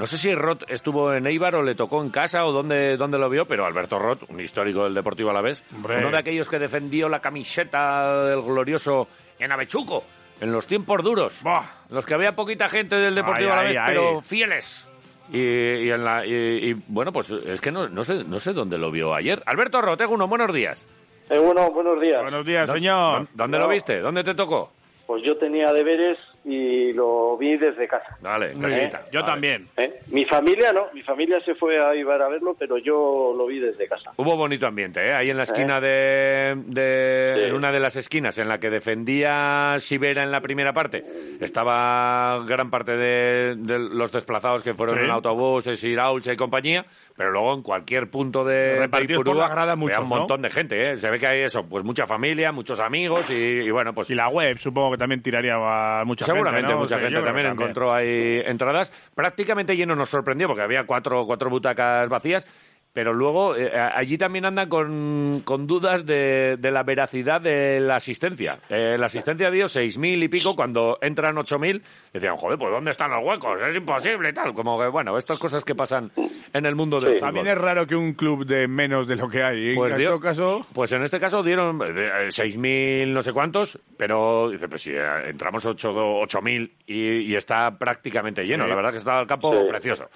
no sé si Roth estuvo en Eibar o le tocó en casa o dónde, dónde lo vio, pero Alberto Roth, un histórico del Deportivo Alavés, uno de aquellos que defendió la camiseta del glorioso en Avechuco, en los tiempos duros, en los que había poquita gente del Deportivo Ay, Alavés, ay, pero ay. fieles. Y, y en la, y, y, bueno, pues es que no, no, sé, no sé dónde lo vio ayer. Alberto Roth, uno, buenos días. Eh, bueno, buenos días. Buenos días, ¿Dó- señor. ¿Dónde No. lo viste? ¿Dónde te tocó? Pues yo tenía deberes y lo vi desde casa. Dale, casita. bien. Yo Vale. también. ¿eh? Mi familia no, mi familia se fue a Ibar a verlo, pero yo lo vi desde casa. Hubo bonito ambiente, ¿eh? Ahí en la esquina de... de- Sí. En una de las esquinas en la que defendía Sibera en la primera parte, estaba gran parte de, de los desplazados que fueron Sí. en autobuses, Iraulcha y compañía, pero luego en cualquier punto de, de Repartidos por la grada había muchos, un ¿no? montón de gente, ¿eh? Se ve que hay eso, pues mucha familia, muchos amigos y, y bueno, pues... Y la web supongo que también tiraría a mucha Seguramente gente, ¿no? mucha O sea, gente también que encontró ahí entradas. Prácticamente lleno nos sorprendió porque había cuatro, cuatro butacas vacías. Pero luego eh, allí también andan con, con dudas de, de la veracidad de la asistencia. Eh, la asistencia dio 6.000 y pico cuando entran 8.000. Decían, joder, pues ¿dónde están los huecos? Es imposible y tal. Como que, bueno, estas cosas que pasan en el mundo del Sí. También es raro que un club de menos de lo que hay. Pues en dio- todo caso, Pues en este caso dieron eh, eh, 6.000 no sé cuántos, pero dice, pues si eh, entramos 8 do- 8.000 y, y está prácticamente lleno. La verdad que está el campo Sí. precioso.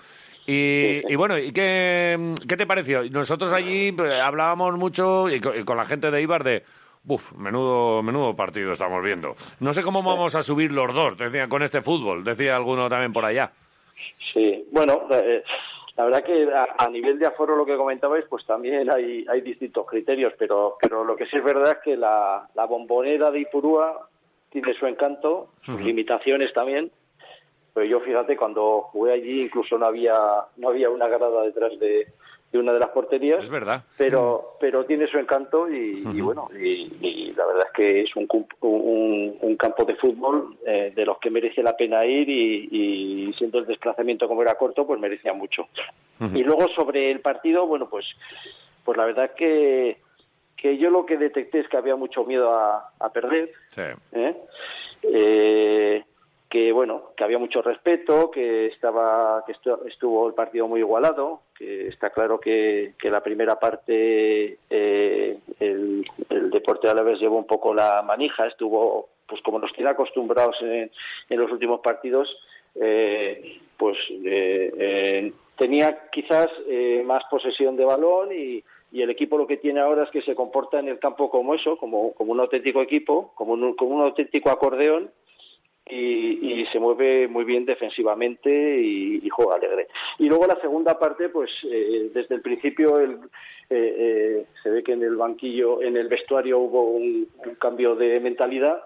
Y, y bueno, ¿y qué, qué te pareció? Nosotros allí eh, hablábamos mucho y co- y con, la gente de Ibar de... Uf, menudo, menudo partido estamos viendo. No sé cómo vamos a subir los dos, decía, con este fútbol, decía alguno también por allá. Sí, bueno, eh, la verdad que a, a nivel de aforo lo que comentabais, pues también hay, hay distintos criterios, pero, pero lo que sí es verdad es que la, la bombonera de Ipurúa tiene su encanto, sus limitaciones también. Pero yo fíjate, cuando jugué allí incluso no había, no había una grada detrás de, de una de las porterías. Es verdad. pero pero tiene su encanto y, y bueno y, y la verdad es que es un, un, un campo de fútbol eh, de los que merece la pena ir y, y siendo el desplazamiento como era corto pues merecía mucho y luego sobre el partido bueno pues pues la verdad es que que yo lo que detecté es que había mucho miedo a, a perder Sí. ¿eh? Eh, que bueno que había mucho respeto que estaba que estu- estuvo el partido muy igualado que está claro que, que la primera parte eh, el, el deporte Alavés llevó un poco la manija estuvo pues como nos tiene acostumbrados en, en los últimos partidos eh, pues eh, eh, tenía quizás eh, más posesión de balón y, y el equipo lo que tiene ahora es que se comporta en el campo como eso, como, como un auténtico equipo, como un, como un auténtico acordeón y, y se mueve muy bien defensivamente y, y juega alegre. Y luego la segunda parte, pues eh, desde el principio el, eh, eh, se ve que en el banquillo, en el vestuario hubo un, un cambio de mentalidad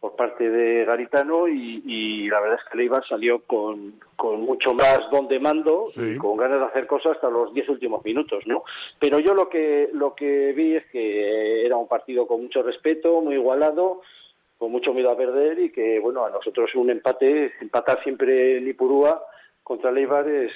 por parte de Garitano y, y la verdad es que Leibar salió con, con mucho más don de mando y con ganas de hacer cosas hasta los diez últimos minutos, ¿no? Pero yo lo que lo que vi es que era un partido con mucho respeto, muy igualado, con mucho miedo a perder y que bueno a nosotros un empate, empatar siempre en Ipurúa contra Leibar es,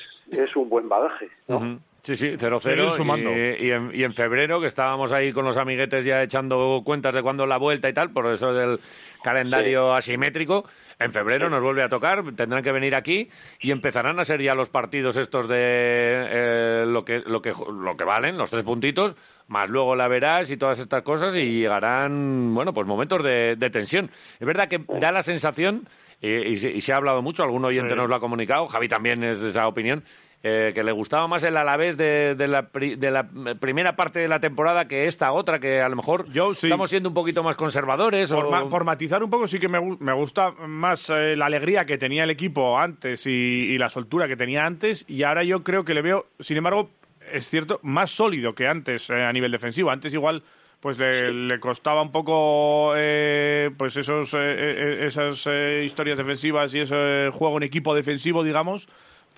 un buen bagaje, ¿no? Sí, sí, Seguir 0-0. sumando. Y, y en, y en febrero, que estábamos ahí con los amiguetes ya echando cuentas de cuándo la vuelta y tal, por eso del calendario asimétrico, en febrero nos vuelve a tocar, tendrán que venir aquí y empezarán a ser ya los partidos estos de eh, lo, que, lo, que, lo que valen, los tres puntitos, más luego la verás y todas estas cosas y llegarán, bueno, pues momentos de, de tensión. Es verdad que da la sensación, eh, y, se- y se ha hablado mucho, algún oyente Sí. nos lo ha comunicado, Javi también es de esa opinión, eh, que le gustaba más el Alavés de, de, la pri- de la primera parte de la temporada que esta otra, que a lo mejor Yo sí. estamos siendo un poquito más conservadores. Por, o... ma- por matizar un poco, sí que me, me gusta más eh, la alegría que tenía el equipo antes y, y la soltura que tenía antes. Y ahora yo creo que le veo, sin embargo, es cierto, más sólido que antes eh, a nivel defensivo. Antes igual pues le, le costaba un poco eh, pues esos eh, eh, esas eh, historias defensivas y ese juego en equipo defensivo digamos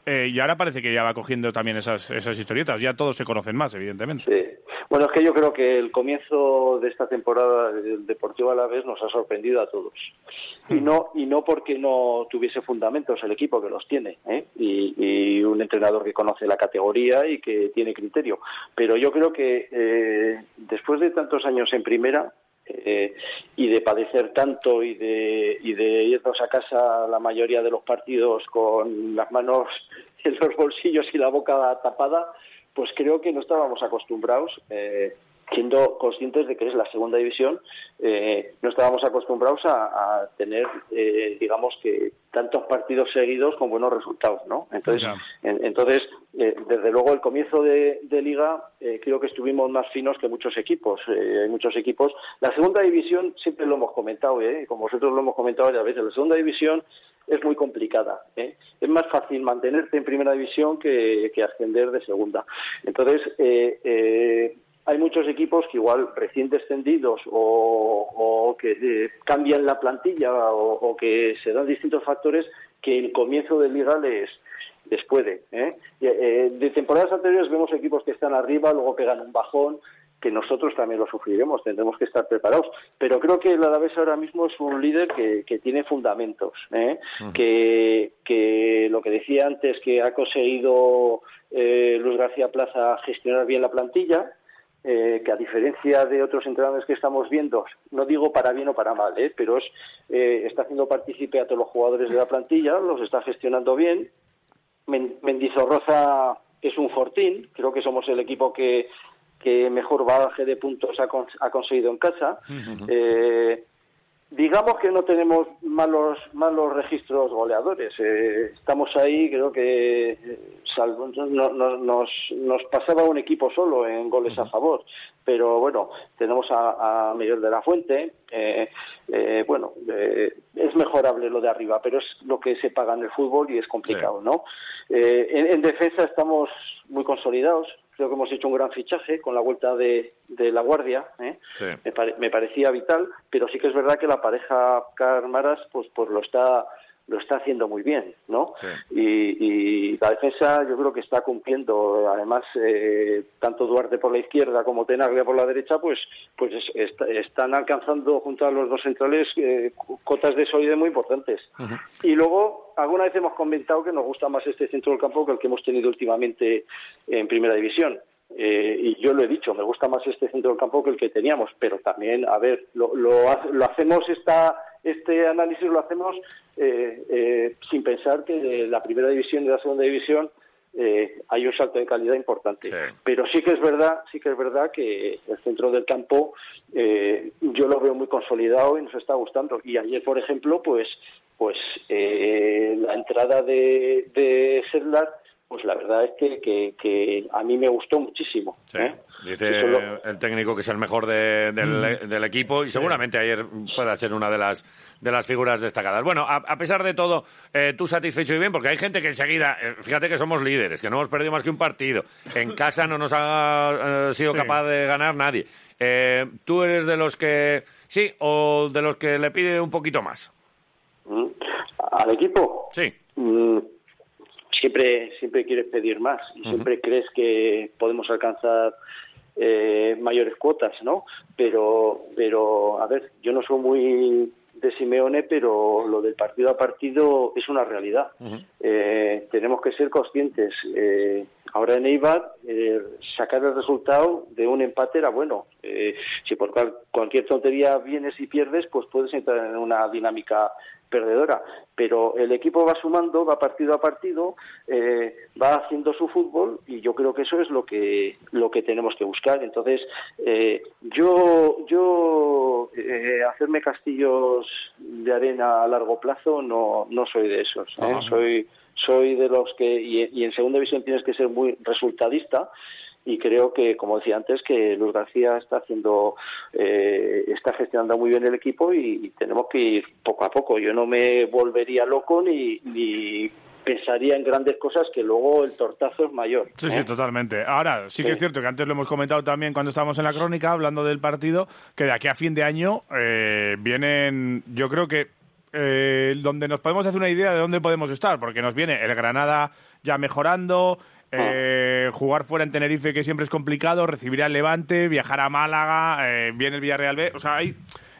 eh, y ahora parece que ya va cogiendo también esas, esas historietas ya todos se conocen más evidentemente Sí. Bueno, es que yo creo que el comienzo de esta temporada del Deportivo Alavés nos ha sorprendido a todos. Y no y no porque no tuviese fundamentos el equipo que los tiene, ¿eh? y, y un entrenador que conoce la categoría y que tiene criterio. Pero yo creo que eh, después de tantos años en primera, eh, y de padecer tanto y de, y de irnos a casa la mayoría de los partidos con las manos en los bolsillos y la boca tapada, pues creo que no estábamos acostumbrados. Eh, siendo conscientes de que es la segunda división, eh, no estábamos acostumbrados a, tener, eh, digamos que, tantos partidos seguidos con buenos resultados, ¿no? Entonces, entonces eh, desde luego, el comienzo de, liga creo que estuvimos más finos que muchos equipos. hay muchos equipos. La segunda división, siempre lo hemos comentado, como vosotros lo hemos comentado varias veces, la segunda división es muy complicada. Es más fácil mantenerte en primera división que, que ascender de segunda. Entonces, eh, hay muchos equipos que igual recién descendidos o, que eh, cambian la plantilla o, que se dan distintos factores que el comienzo de liga les, les puede. ¿eh? Eh, de temporadas anteriores vemos equipos que están arriba, luego pegan un bajón, que nosotros también lo sufriremos, tendremos que estar preparados. Pero creo que el Alavés ahora mismo es un líder que, que tiene fundamentos, que, que lo que decía antes, que ha conseguido Luis García Plaza gestionar bien la plantilla, eh, que a diferencia de otros entrenadores que estamos viendo, no digo para bien o para mal, ¿eh? pero es, eh, está haciendo partícipe a todos los jugadores de la plantilla, los está gestionando bien. Mendizorroza es un fortín, creo que somos el equipo que, que mejor bagaje de puntos ha, conseguido en casa. Digamos que no tenemos malos malos registros goleadores. Eh, estamos ahí, creo que eh, salvo, nos, nos pasaba un equipo solo en goles a favor. Pero bueno, tenemos a, Miguel de la Fuente. Eh, bueno, es mejorable lo de arriba, pero es lo que se paga en el fútbol y es complicado, ¿no? en defensa estamos muy consolidados creo que hemos hecho un gran fichaje con la vuelta de, de la Guardia, ¿eh? me, parecía vital, pero sí que es verdad que la pareja Carmaras pues, pues lo está lo está haciendo muy bien, ¿no? Y, la defensa yo creo que está cumpliendo. Además, eh, tanto Duarte por la izquierda como Tenaglia por la derecha, pues, pues están alcanzando junto a los dos centrales eh, cotas de solidez muy importantes. Y luego, alguna vez hemos comentado que nos gusta más este centro del campo que el que hemos tenido últimamente en Primera División. Eh, y yo lo he dicho, me gusta más este centro del campo que el que teníamos, pero también, a ver, lo, lo, lo hacemos esta este análisis lo hacemos eh, eh, sin pensar que de la primera división y de la segunda división eh, hay un salto de calidad importante. Pero sí que es verdad, sí que es verdad que el centro del campo yo lo veo muy consolidado y nos está gustando. Y ayer, por ejemplo, pues, pues la entrada de, de Sedlar pues la verdad es que, que, a mí me gustó muchísimo. ¿eh? Dice el técnico que es el mejor mm. del, equipo y seguramente ayer pueda ser una de las, de las figuras destacadas. Bueno, a, pesar de todo, eh, tú satisfecho y bien, porque hay gente que enseguida, eh, fíjate que somos líderes, que no hemos perdido más que un partido, en casa no nos ha sido capaz de ganar nadie. ¿Tú eres de los que sí o de los que le pide un poquito más? Mm. ¿Al equipo? Sí. Mm, siempre, siempre quieres pedir más y siempre crees que podemos alcanzar eh, mayores cuotas, ¿no? Pero, pero, a ver, yo no soy muy de Simeone, pero lo del partido a partido es una realidad. eh, tenemos que ser conscientes. Eh, ahora en Eibar, eh, sacar el resultado de un empate era bueno. Eh, si por cualquier tontería vienes y pierdes, pues puedes entrar en una dinámica perdedora. Pero el equipo va sumando, va partido a partido, eh, va haciendo su fútbol y yo creo que eso es lo que lo que tenemos que buscar. Entonces, eh, yo yo eh, hacerme castillos de arena a largo plazo no no soy de esos. Soy soy de los que y, y en segunda división tienes que ser muy resultadista y creo que, como decía antes, que Luis García está haciendo, eh, está gestionando muy bien el equipo y, tenemos que ir poco a poco. Yo no me volvería loco ni, ni pensaría en grandes cosas que luego el tortazo es mayor. Sí, sí, ¿eh? totalmente. Ahora, sí que es cierto que antes lo hemos comentado también cuando estábamos en la crónica, hablando del partido, que de aquí a fin de año eh, vienen, yo creo que donde nos podemos hacer una idea de dónde podemos estar, porque nos viene el Granada ya mejorando, eh, jugar fuera en Tenerife, que siempre es complicado, recibir al Levante, viajar a Málaga, eh, viene el Villarreal B. O sea, hay,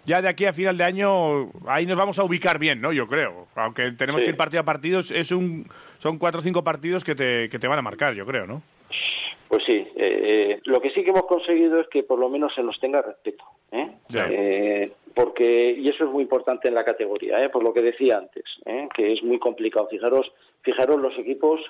ya de aquí a final de año, ahí nos vamos a ubicar bien, ¿no? Yo creo. Aunque tenemos que ir partido a partido, es un, son cuatro o cinco partidos que te, que te van a marcar, yo creo, ¿no? Pues sí, eh, lo que sí que hemos conseguido es que por lo menos se nos tenga respeto, ¿eh? porque y eso es muy importante en la categoría, por lo que decía antes, que es muy complicado. Fijaros, fijaros los equipos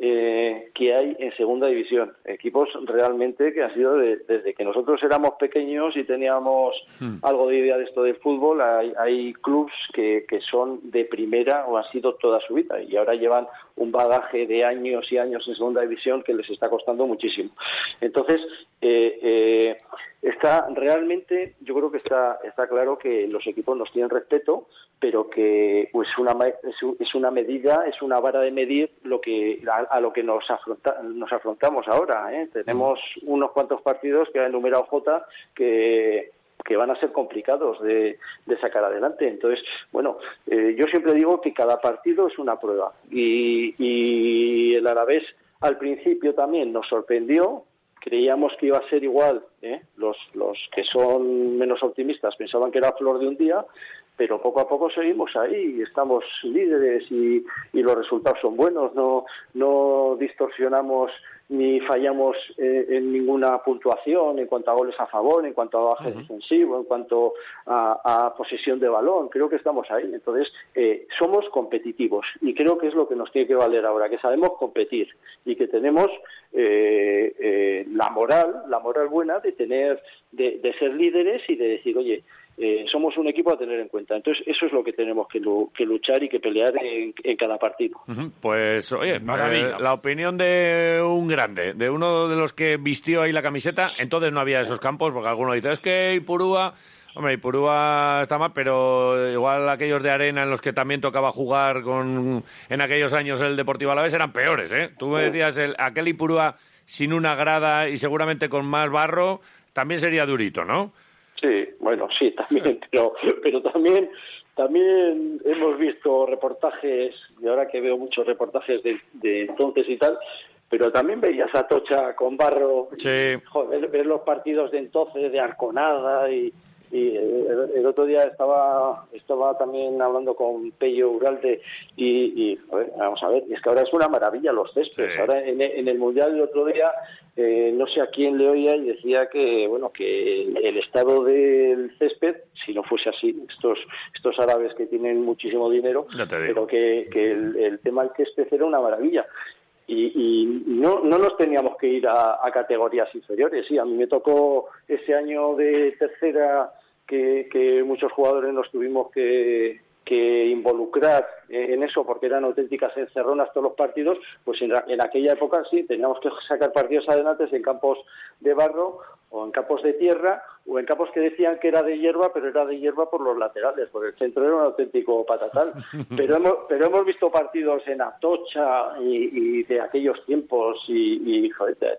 eh, que hay en segunda división. Equipos realmente que han sido desde que nosotros éramos pequeños y teníamos hmm. algo de idea de esto del fútbol, hay, hay clubs que, que, son de primera o han sido toda su vida y ahora llevan un bagaje de años y años en segunda división que les está costando muchísimo. Entonces, eh, eh, está realmente, yo creo que está, está claro que los equipos nos tienen respeto, pero que pues una, es una medida, es una vara de medir lo que a, lo que nos, afronta, nos afrontamos ahora. ¿eh? Tenemos unos cuantos partidos que ha enumerado J que que van a ser complicados de, sacar adelante. Entonces, bueno, eh, yo siempre digo que cada partido es una prueba y, y el Alavés al principio también nos sorprendió, creíamos que iba a ser igual, ¿eh? los, los que son menos optimistas pensaban que era flor de un día, pero poco a poco seguimos ahí, estamos líderes y, y los resultados son buenos, no, no distorsionamos ni fallamos eh, en ninguna puntuación en cuanto a goles a favor, en cuanto a baje defensivo, en cuanto a, posesión de balón. Creo que estamos ahí. Entonces, eh, somos competitivos y creo que es lo que nos tiene que valer ahora, que sabemos competir y que tenemos eh, la moral, la moral buena de tener, de, de ser líderes y de decir, oye, eh, somos un equipo a tener en cuenta. Entonces, eso es lo que tenemos que, luchar y que pelear en, cada partido. Pues, oye, eh, la opinión de un grande, de uno de los que vistió ahí la camiseta, entonces no había esos campos, porque alguno dice, es que Ipurúa... Hombre, Ipurúa está mal, pero igual aquellos de arena en los que también tocaba jugar con en aquellos años el Deportivo Alavés eran peores, ¿eh? Tú me decías, el, aquel Ipurúa sin una grada y seguramente con más barro, también sería durito, ¿no? Sí, bueno, sí, también, pero, pero también también hemos visto reportajes, y ahora que veo muchos reportajes de, de entonces y tal, pero también veías a Tocha con barro, sí. joder, ver los partidos de entonces, de Arconada y, y el, otro día estaba estaba también hablando con Pello Uralde y, y vamos a ver, es que ahora es una maravilla los céspedes. Ahora en, el Mundial el otro día eh, no sé a quién le oía y decía que bueno que el, estado del césped, si no fuese así, estos estos árabes que tienen muchísimo dinero, pero que, que el, el tema del césped era una maravilla y, no, no nos teníamos que ir a, categorías inferiores. Sí, a mí me tocó ese año de tercera que, que muchos jugadores nos tuvimos que, que involucrar en eso porque eran auténticas encerronas todos los partidos, pues en, aquella época sí, teníamos que sacar partidos adelante en campos de barro o en campos de tierra o en campos que decían que era de hierba, pero era de hierba por los laterales, porque el centro era un auténtico patatal. Pero hemos, pero hemos visto partidos en Atocha y, de aquellos tiempos y,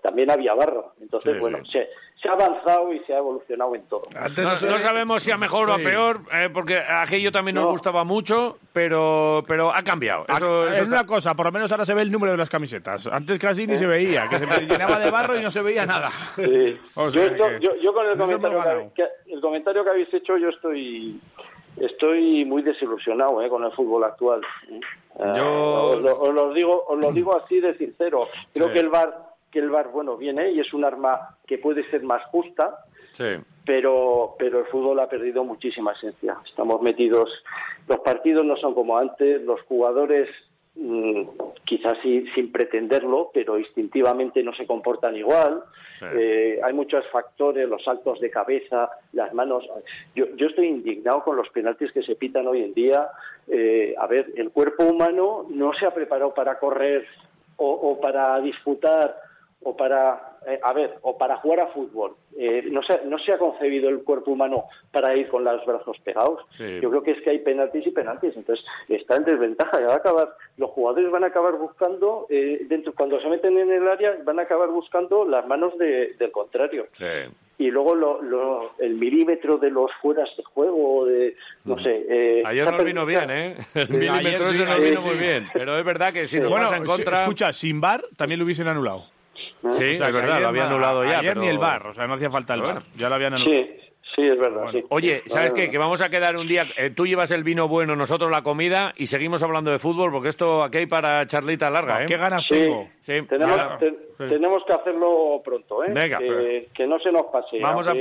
también había barro. Entonces, bueno, Se, se, ha avanzado y se ha evolucionado en todo. No, sabemos si a mejor o a peor, eh, porque aquello también nos gustaba mucho, pero, pero ha cambiado. Eso, es una cosa, por lo menos ahora se ve el número de las camisetas. Antes casi ni se veía, que se llenaba de barro y no se veía nada. Sí. yo, con el comentario, que, el comentario que habéis hecho, yo estoy estoy muy desilusionado eh, con el fútbol actual. Eh, yo... os, lo, digo, os lo digo así de sincero. Creo que el bar que el bar bueno viene y es un arma que puede ser más justa, pero pero el fútbol ha perdido muchísima esencia. Estamos metidos, los partidos no son como antes, los jugadores Mm, quizás sin pretenderlo, pero instintivamente no se comportan igual. Eh, hay muchos factores, los saltos de cabeza, las manos. Yo, yo estoy indignado con los penaltis que se pitan hoy en día. Eh, a ver, el cuerpo humano no se ha preparado para correr o, o para disputar o para, eh, a ver, o para jugar a fútbol. Eh, no, se, no se ha concebido el cuerpo humano para ir con los brazos pegados. Yo creo que es que hay penaltis y penaltis, entonces está en desventaja. Va a acabar, los jugadores van a acabar buscando, eh, dentro cuando se meten en el área, van a acabar buscando las manos del contrario. Y luego lo, el milímetro de los fueras de juego, de, no mm. sé. Ayer nos vino bien, ¿eh? El milímetro se nos vino muy bien. Pero es verdad que si nos bueno, en contra. Escucha, sin bar también lo hubiesen anulado. Sí, es verdad, lo había anulado ya. Ayer ni el bar, o sea, no hacía falta el bar, ya lo habían anulado. Sí. Sí, es verdad. Oye, ¿sabes qué? Que vamos a quedar un día. Eh, tú llevas el vino bueno, nosotros la comida y seguimos hablando de fútbol porque esto aquí hay para charlita larga, ¿eh? ¿Qué ganas tengo? Sí. Tenemos, tenemos que hacerlo pronto, ¿eh? Venga, que, no se nos pase. Vamos a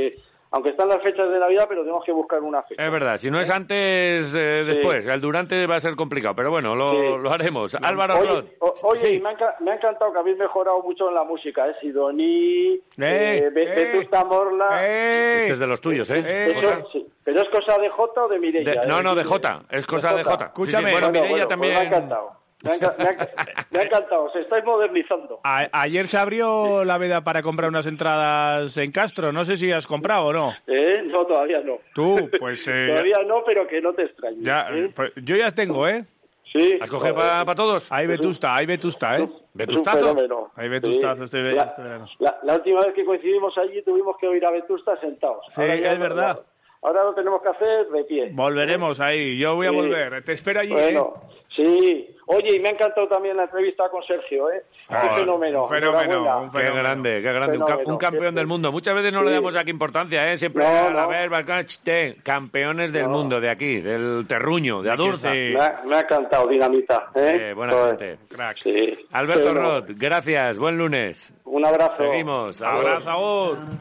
aunque están las fechas de Navidad, pero tenemos que buscar una fecha. Es verdad, si no es antes, eh, después. El durante va a ser complicado, pero bueno, lo, Sí. lo haremos. Álvaro Oye, Rod. o- oye, Sí. me, ha, enca- me ha encantado que habéis mejorado mucho en la música, ¿eh? Sidoní, ¡Eh! eh, ¡Eh! Vetusta Morla... ¡Eh! Este es de los tuyos, ¿eh? Eh, Eso, sí. ¿Pero es cosa de Jota o de Mireia? De- eh? no, no, de Jota. Es cosa de Jota. Sí, sí. Escúchame. Bueno, Bueno, Mireia bueno, también. pues me ha encantado. Me ha, me ha- me ha encantado, os estáis modernizando. A- ayer se abrió la veda para comprar unas entradas en Castro. No sé si has comprado o no. ¿Eh? No, todavía no. Tú, pues eh, Todavía no, pero que no te extrañes. ya, ¿eh? pues, yo ya tengo, ¿eh? Sí. ¿Has cogido Joder. para todos? Hay Vetusta, hay Vetusta, ¿eh? ¿Vetustazo? fenómeno. Hay Vetustazo este ve- la, este verano. la- la última vez que coincidimos allí tuvimos que oír a Vetusta sentados. Sí, es verdad. Ahora lo tenemos que hacer de pie. Volveremos ahí. Yo voy a Sí. volver. Te espero allí, Bueno, ¿eh? sí. Oye, y me ha encantado también la entrevista con Sergio, ¿eh? Joder, un fenómeno. un fenómeno, Qué fenómeno. grande, qué grande. Un, ca- Fenómeno. un campeón del mundo. Muchas veces no Sí. le damos aquí importancia, ¿eh? Siempre No, a la no. ver, Balcán, chiste, campeones del No. mundo, de aquí, del terruño, de Adurza. sí. Me ha, me ha encantado, Dinamita. ¿eh? Eh, buena Joder. gente. Crack. Sí. Alberto Roth, gracias, buen lunes. Un abrazo. Seguimos. Abrazo.